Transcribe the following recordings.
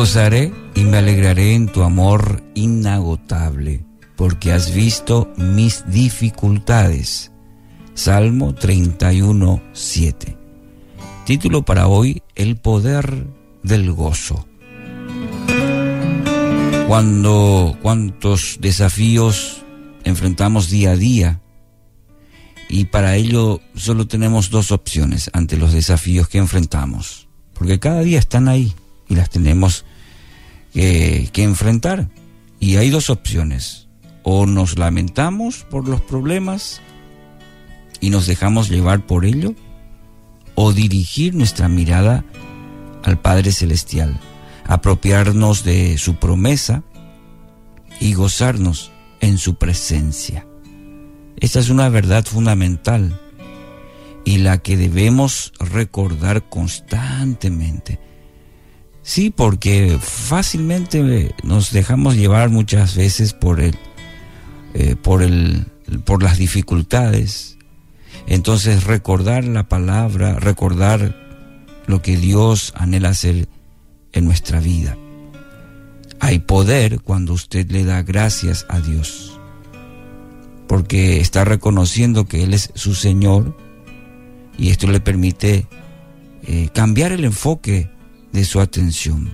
gozaré y me alegraré en tu amor inagotable, porque has visto mis dificultades. Salmo 31, 7. Título para hoy, El poder del gozo. Cuando cuántos desafíos enfrentamos día a día y para ello solo tenemos dos opciones ante los desafíos que enfrentamos, porque cada día están ahí y las tenemos que, enfrentar. Y hay dos opciones, o nos lamentamos por los problemas y nos dejamos llevar por ello, o dirigir nuestra mirada al Padre Celestial, apropiarnos de su promesa y gozarnos en su presencia. Esta es una verdad fundamental y la que debemos recordar constantemente. Sí, porque fácilmente nos dejamos llevar muchas veces por el, eh, por el, por las dificultades. Entonces recordar la palabra, recordar lo que Dios anhela hacer en nuestra vida. Hay poder cuando usted le da gracias a Dios porque está reconociendo que Él es su Señor y esto le permite eh, cambiar el enfoque de su atención.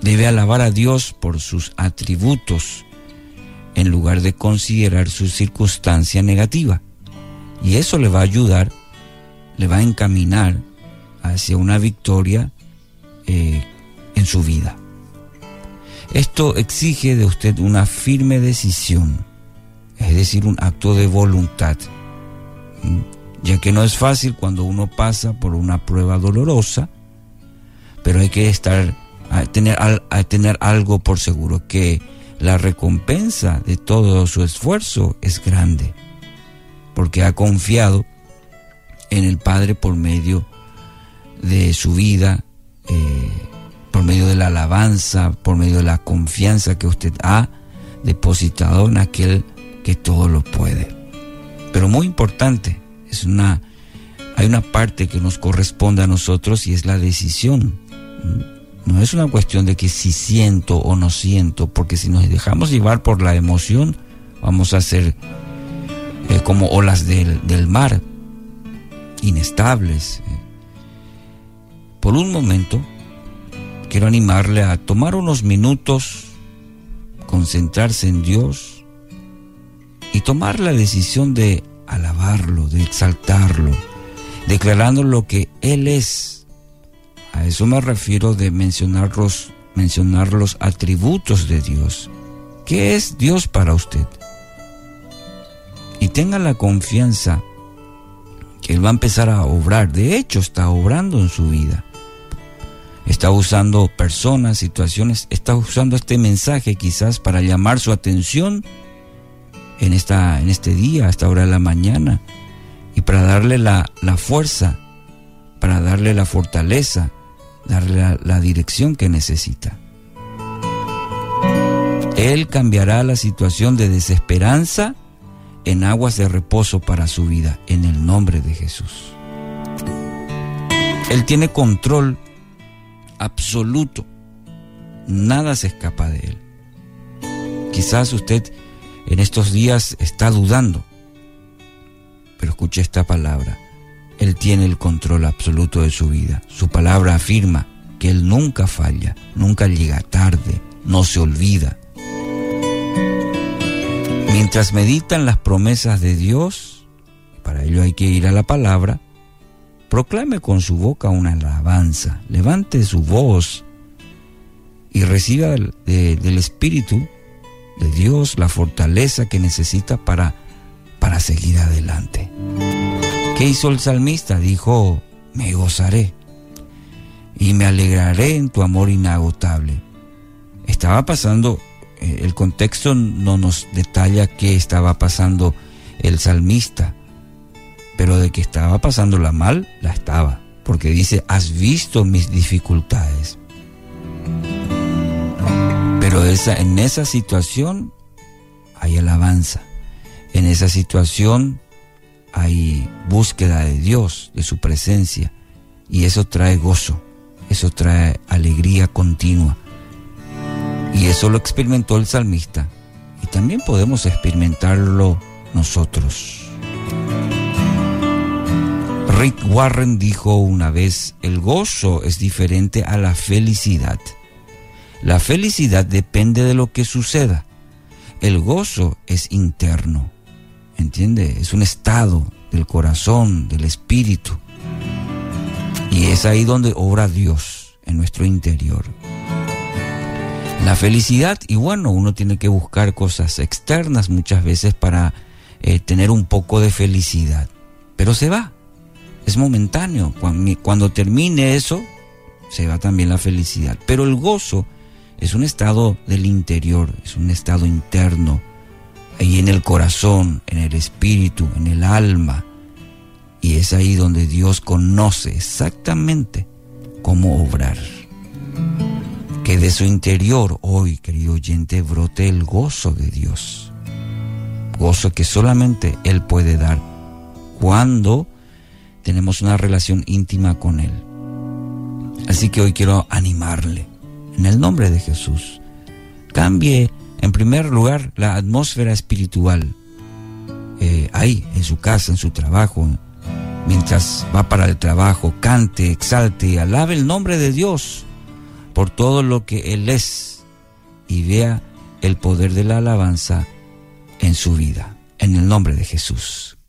Debe alabar a Dios por sus atributos en lugar de considerar su circunstancia negativa. Y eso le va a ayudar, le va a encaminar hacia una victoria eh, en su vida. Esto exige de usted una firme decisión es decir, un acto de voluntad, ya que no es fácil cuando uno pasa por una prueba dolorosa, pero hay que estar, a tener, a tener algo por seguro, que la recompensa de todo su esfuerzo es grande, porque ha confiado en el Padre por medio de su vida, eh, por medio de la alabanza, por medio de la confianza que usted ha depositado en aquel que todo lo puede. Pero muy importante, es una, hay una parte que nos corresponde a nosotros y es la decisión. No es una cuestión de que si siento o no siento, porque si nos dejamos llevar por la emoción, vamos a ser eh, como olas del, del, mar, inestables. Por un momento, quiero animarle a tomar unos minutos, concentrarse en Dios, y tomar la decisión de alabarlo, de exaltarlo, declarando lo que Él es. A eso me refiero de mencionar los, mencionar los atributos de Dios. ¿Qué es Dios para usted? Y tenga la confianza que Él va a empezar a obrar. De hecho, está obrando en su vida. Está usando personas, situaciones, está usando este mensaje quizás para llamar su atención en, esta, en este día, a esta hora de la mañana, y para darle la, fuerza, para darle la fortaleza, darle la, dirección que necesita. Él cambiará la situación de desesperanza en aguas de reposo para su vida, en el nombre de Jesús. Él tiene control absoluto. Nada se escapa de él. Quizás usted en estos días está dudando. Pero escuche esta palabra. Él tiene el control absoluto de su vida. Su palabra afirma que Él nunca falla, nunca llega tarde, no se olvida. Mientras meditan las promesas de Dios, para ello hay que ir a la palabra, proclame con su boca una alabanza, levante su voz y reciba del, Espíritu de Dios la fortaleza que necesita para, para seguir adelante. ¿Qué hizo el salmista? Dijo, me gozaré y me alegraré en tu amor inagotable. Estaba pasando, eh, el contexto no nos detalla qué estaba pasando el salmista, pero de que estaba pasándola mal, la estaba, porque dice, has visto mis dificultades. Pero esa, en esa situación hay alabanza. En esa situación hay búsqueda de Dios, de su presencia. Y eso trae gozo. eso trae alegría continua. Y eso lo experimentó el salmista. Y también podemos experimentarlo nosotros. Rick Warren dijo una vez, el gozo es diferente a la felicidad. La felicidad depende de lo que suceda. El gozo es interno. ¿Entiende? Es un estado del corazón, del espíritu. Y es ahí donde obra Dios en nuestro interior. La felicidad, y bueno, uno tiene que buscar cosas externas muchas veces para eh, tener un poco de felicidad. Pero se va, es momentáneo. Cuando, cuando termine eso, se va también la felicidad. Pero el gozo es un estado del interior, es un estado interno, ahí en el corazón, en el espíritu, en el alma. Y es ahí donde Dios conoce exactamente cómo obrar. Que de su interior hoy, querido oyente, brote el gozo de Dios. Gozo que solamente Él puede dar cuando tenemos una relación íntima con Él. Así que hoy quiero animarle en el nombre de Jesús. Cambie en primer lugar la atmósfera espiritual eh, ahí, en su casa, en su trabajo, mientras va para el trabajo, cante, exalte, alabe el nombre de Dios por todo lo que Él es y vea el poder de la alabanza en su vida, en el nombre de Jesús.